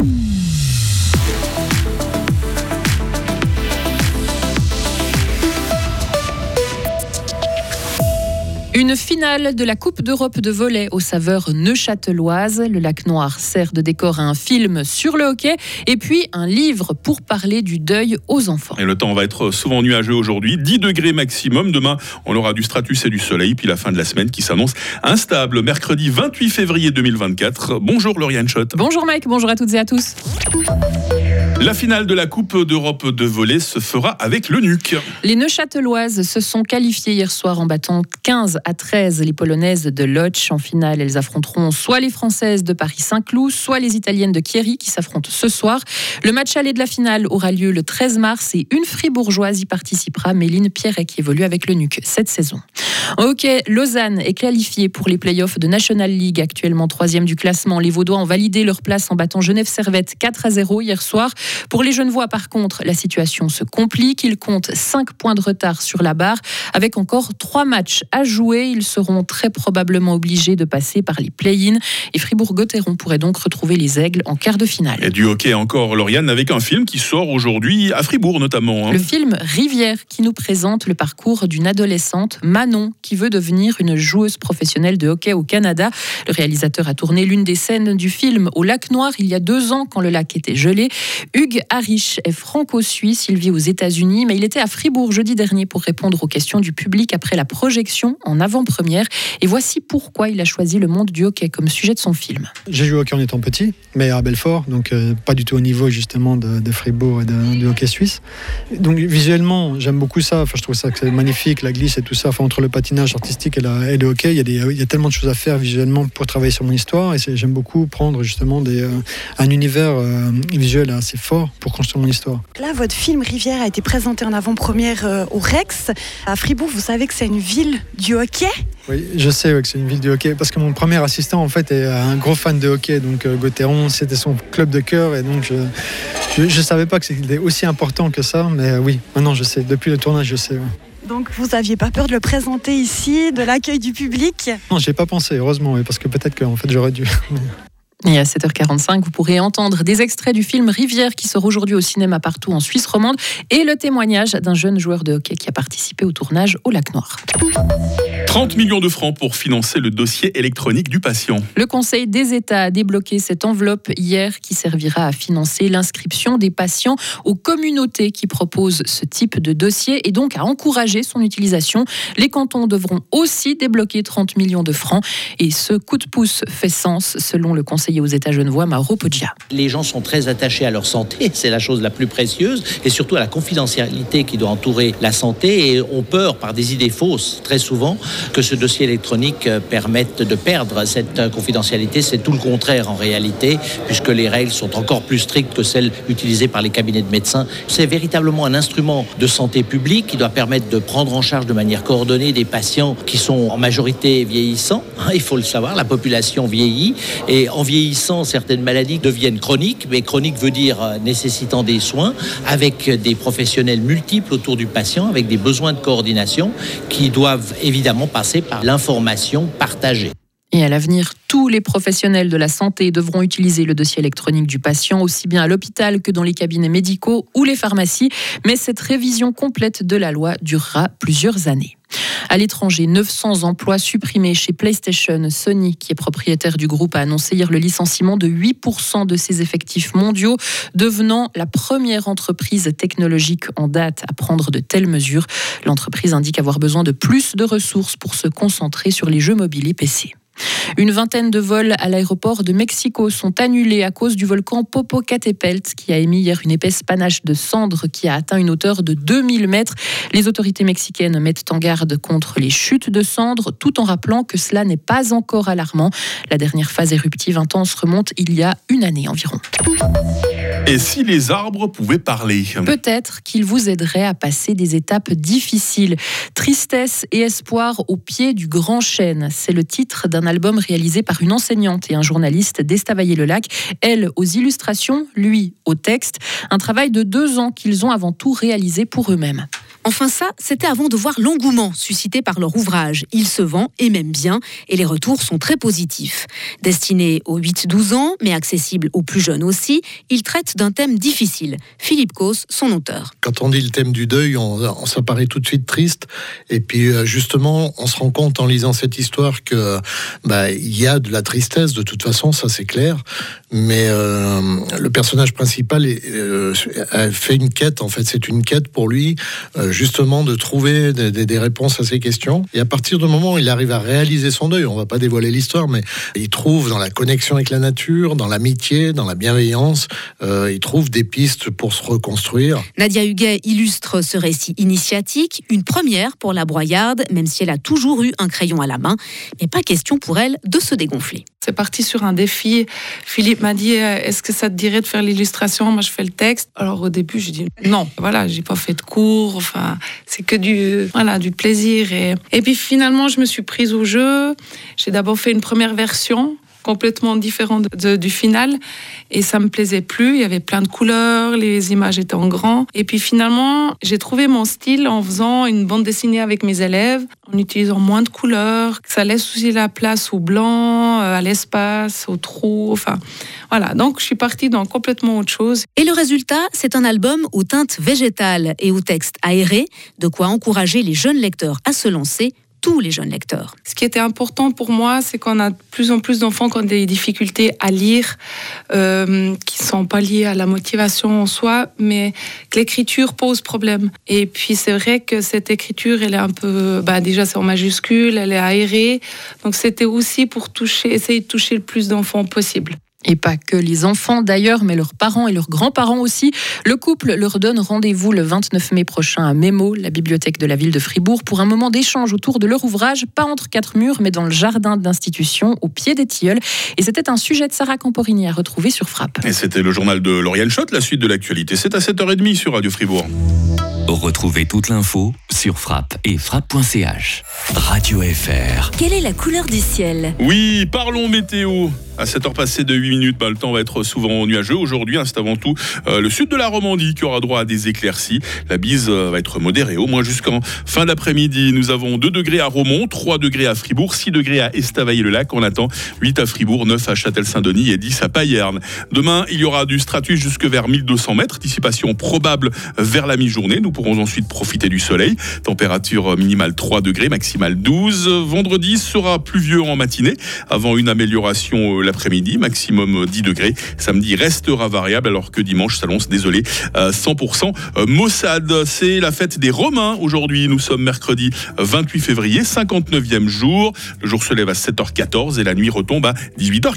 Mm-hmm. Une finale de la Coupe d'Europe de volley aux saveurs neuchâteloises. Le lac Noir sert de décor à un film sur le hockey et puis un livre pour parler du deuil aux enfants. Et le temps va être souvent nuageux aujourd'hui, 10 degrés maximum. Demain, on aura du stratus et du soleil, puis la fin de la semaine qui s'annonce instable. Mercredi 28 février 2024. Bonjour Lauriane Schott. Bonjour Mike, bonjour à toutes et à tous. La finale de la Coupe d'Europe de volley se fera avec le NUC. Les Neuchâteloises se sont qualifiées hier soir en battant 15 à 13 les Polonaises de Lodz. En finale, elles affronteront soit les Françaises de Paris-Saint-Cloud, soit les Italiennes de Chieri qui s'affrontent ce soir. Le match aller de la finale aura lieu le 13 mars et une fribourgeoise y participera, Méline Pierret, qui évolue avec le NUC cette saison. Ok, Lausanne est qualifiée pour les playoffs de National League, actuellement troisième du classement. Les Vaudois ont validé leur place en battant Genève Servette 4 à 0 hier soir. Pour les Genevois, par contre, la situation se complique. Ils comptent 5 points de retard sur la barre. Avec encore 3 matchs à jouer, ils seront très probablement obligés de passer par les play-ins. Et Fribourg-Gotteron pourrait donc retrouver les Aigles en quart de finale. Et du hockey encore, Lauriane, avec un film qui sort aujourd'hui à Fribourg notamment. Hein. Le film Rivière qui nous présente le parcours d'une adolescente, Manon, qui veut devenir une joueuse professionnelle de hockey au Canada. Le réalisateur a tourné l'une des scènes du film au lac Noir il y a deux ans quand le lac était gelé. Hugues Harish est franco-suisse, il vit aux États-Unis, mais il était à Fribourg jeudi dernier pour répondre aux questions du public après la projection en avant-première. Et voici pourquoi il a choisi le monde du hockey comme sujet de son film. J'ai joué au hockey en étant petit, mais à Belfort, donc euh, pas du tout au niveau justement de, Fribourg et du hockey suisse. Donc visuellement, j'aime beaucoup ça. Enfin, je trouve ça magnifique, la glisse et tout ça. Enfin, entre le patinage artistique et, le hockey, il y, a il y, a tellement de choses à faire visuellement pour travailler sur mon histoire. Et j'aime beaucoup prendre justement des, euh, un univers euh, visuel assez fort pour construire mon histoire. Là, votre film Rivière a été présenté en avant-première euh, au Rex. À Fribourg, vous savez que c'est une ville du hockey? Oui, je sais que c'est une ville du hockey parce que mon premier assistant, en fait, est un gros fan de hockey. Donc, euh, Gauthieron, c'était son club de cœur. Et donc, je ne savais pas que c'était aussi important que ça. Mais euh, oui, maintenant, je sais. Depuis le tournage, je sais. Donc vous n'aviez pas peur de le présenter ici, de l'accueil du public? Non, j'ai pas pensé, heureusement, parce que peut-être qu'en fait j'aurais dû. Et à 7h45, vous pourrez entendre des extraits du film Rivière qui sort aujourd'hui au cinéma partout en Suisse romande et le témoignage d'un jeune joueur de hockey qui a participé au tournage au Lac Noir. 30 millions de francs pour financer le dossier électronique du patient. Le Conseil des États a débloqué cette enveloppe hier qui servira à financer l'inscription des patients aux communautés qui proposent ce type de dossier et donc à encourager son utilisation. Les cantons devront aussi débloquer 30 millions de francs et ce coup de pouce fait sens selon le conseiller aux États genevois Mauro Poggia. Les gens sont très attachés à leur santé, c'est la chose la plus précieuse et surtout à la confidentialité qui doit entourer la santé et ont peur par des idées fausses très souvent que ce dossier électronique euh, permette de perdre cette euh, confidentialité. C'est tout le contraire en réalité, puisque les règles sont encore plus strictes que celles utilisées par les cabinets de médecins. C'est véritablement un instrument de santé publique qui doit permettre de prendre en charge de manière coordonnée des patients qui sont en majorité vieillissants. Il faut le savoir, la population vieillit et en vieillissant, certaines maladies deviennent chroniques, mais chronique veut dire euh, nécessitant des soins avec des professionnels multiples autour du patient, avec des besoins de coordination qui doivent évidemment passer par l'information partagée. Et à l'avenir, tous les professionnels de la santé devront utiliser le dossier électronique du patient, aussi bien à l'hôpital que dans les cabinets médicaux ou les pharmacies. Mais cette révision complète de la loi durera plusieurs années. À l'étranger, 900 emplois supprimés chez PlayStation. Sony, qui est propriétaire du groupe, a annoncé hier le licenciement de 8% de ses effectifs mondiaux, devenant la première entreprise technologique en date à prendre de telles mesures. L'entreprise indique avoir besoin de plus de ressources pour se concentrer sur les jeux mobiles et PC. Une vingtaine de vols à l'aéroport de Mexico sont annulés à cause du volcan Popocatépetl qui a émis hier une épaisse panache de cendres qui a atteint une hauteur de 2000 mètres. Les autorités mexicaines mettent en garde contre les chutes de cendres tout en rappelant que cela n'est pas encore alarmant. La dernière phase éruptive intense remonte il y a une année environ. Et si les arbres pouvaient parler Peut-être qu'ils vous aideraient à passer des étapes difficiles. Tristesse et espoir au pied du grand chêne. C'est le titre d'un album réalisé par une enseignante et un journaliste d'Estavayer-le-Lac. Elle aux illustrations, lui au texte. Un travail de deux ans qu'ils ont avant tout réalisé pour eux-mêmes. Enfin ça, c'était avant de voir l'engouement suscité par leur ouvrage. Il se vend et même bien, et les retours sont très positifs. Destiné aux 8-12 ans, mais accessible aux plus jeunes aussi, il traite d'un thème difficile. Philippe Cos, son auteur. Quand on dit le thème du deuil, on, ça paraît tout de suite triste, et puis euh, justement, on se rend compte en lisant cette histoire que bah, il y a de la tristesse de toute façon, ça c'est clair, mais euh, le personnage principal euh, fait une quête, en fait, c'est une quête pour lui, euh, justement, de trouver des, réponses à ces questions. Et à partir du moment où il arrive à réaliser son deuil, on va pas dévoiler l'histoire, mais il trouve dans la connexion avec la nature, dans l'amitié, dans la bienveillance, il trouve des pistes pour se reconstruire. Nadia Huguet illustre ce récit initiatique, une première pour la broyarde, même si elle a toujours eu un crayon à la main, mais pas question pour elle de se dégonfler. C'est parti sur un défi. Philippe m'a dit euh, Est-ce que ça te dirait de faire l'illustration? Moi, je fais le texte. Alors, au début, j'ai dit non. Voilà, j'ai pas fait de cours. Enfin, c'est que du, voilà, du plaisir. Et, et puis, finalement, je me suis prise au jeu. J'ai d'abord fait une première version complètement différent du final et ça me plaisait plus. Il y avait plein de couleurs, les images étaient en grand. Et puis finalement, j'ai trouvé mon style en faisant une bande dessinée avec mes élèves, en utilisant moins de couleurs. Ça laisse aussi la place au blanc, euh, à l'espace, au trou. Enfin, voilà. Donc je suis partie dans complètement autre chose. Et le résultat, c'est un album aux teintes végétales et aux textes aérés, de quoi encourager les jeunes lecteurs à se lancer tous les jeunes lecteurs. Ce qui était important pour moi, c'est qu'on a de plus en plus d'enfants qui ont des difficultés à lire, euh, qui ne sont pas liées à la motivation en soi, mais que l'écriture pose problème. Et puis c'est vrai que cette écriture, elle est un peu, bah déjà c'est en majuscule, elle est aérée, donc c'était aussi pour toucher, essayer de toucher le plus d'enfants possible. Et pas que les enfants d'ailleurs, mais leurs parents et leurs grands-parents aussi. Le couple leur donne rendez-vous le 29 mai prochain à Mémo, la bibliothèque de la ville de Fribourg, pour un moment d'échange autour de leur ouvrage, pas entre quatre murs, mais dans le jardin d'institution, au pied des tilleuls. Et c'était un sujet de Sarah Camporini à retrouver sur Frappe. Et c'était le journal de Lauriane Schott, la suite de l'actualité. C'est à 7h30 sur Radio Fribourg. Retrouvez toute l'info sur frappe et frappe.ch. Radio FR. Quelle est la couleur du ciel? Oui, parlons météo. À 7h passées de 8 minutes, bah, le temps va être souvent nuageux. Aujourd'hui, hein, c'est avant tout euh, le sud de la Romandie qui aura droit à des éclaircies. La bise euh, va être modérée, au moins jusqu'en fin d'après-midi. Nous avons 2 degrés à Romont, 3 degrés à Fribourg, 6 degrés à Estavayer-le-Lac. On attend 8 à Fribourg, 9 à Châtel-Saint-Denis et 10 à Payerne. Demain, il y aura du stratus jusque vers 1200 mètres. Dissipation probable vers la mi-journée. Nous pourrons ensuite profiter du soleil. Température minimale 3 degrés, maximale 12. Vendredi sera pluvieux en matinée avant une amélioration euh, l'après-midi, maximum 10 degrés. Samedi restera variable alors que dimanche s'annonce, désolé, 100% euh, Mossad. C'est la fête des Romains aujourd'hui. Nous sommes mercredi 28 février, 59e jour. Le jour se lève à 7h14 et la nuit retombe à 18h14.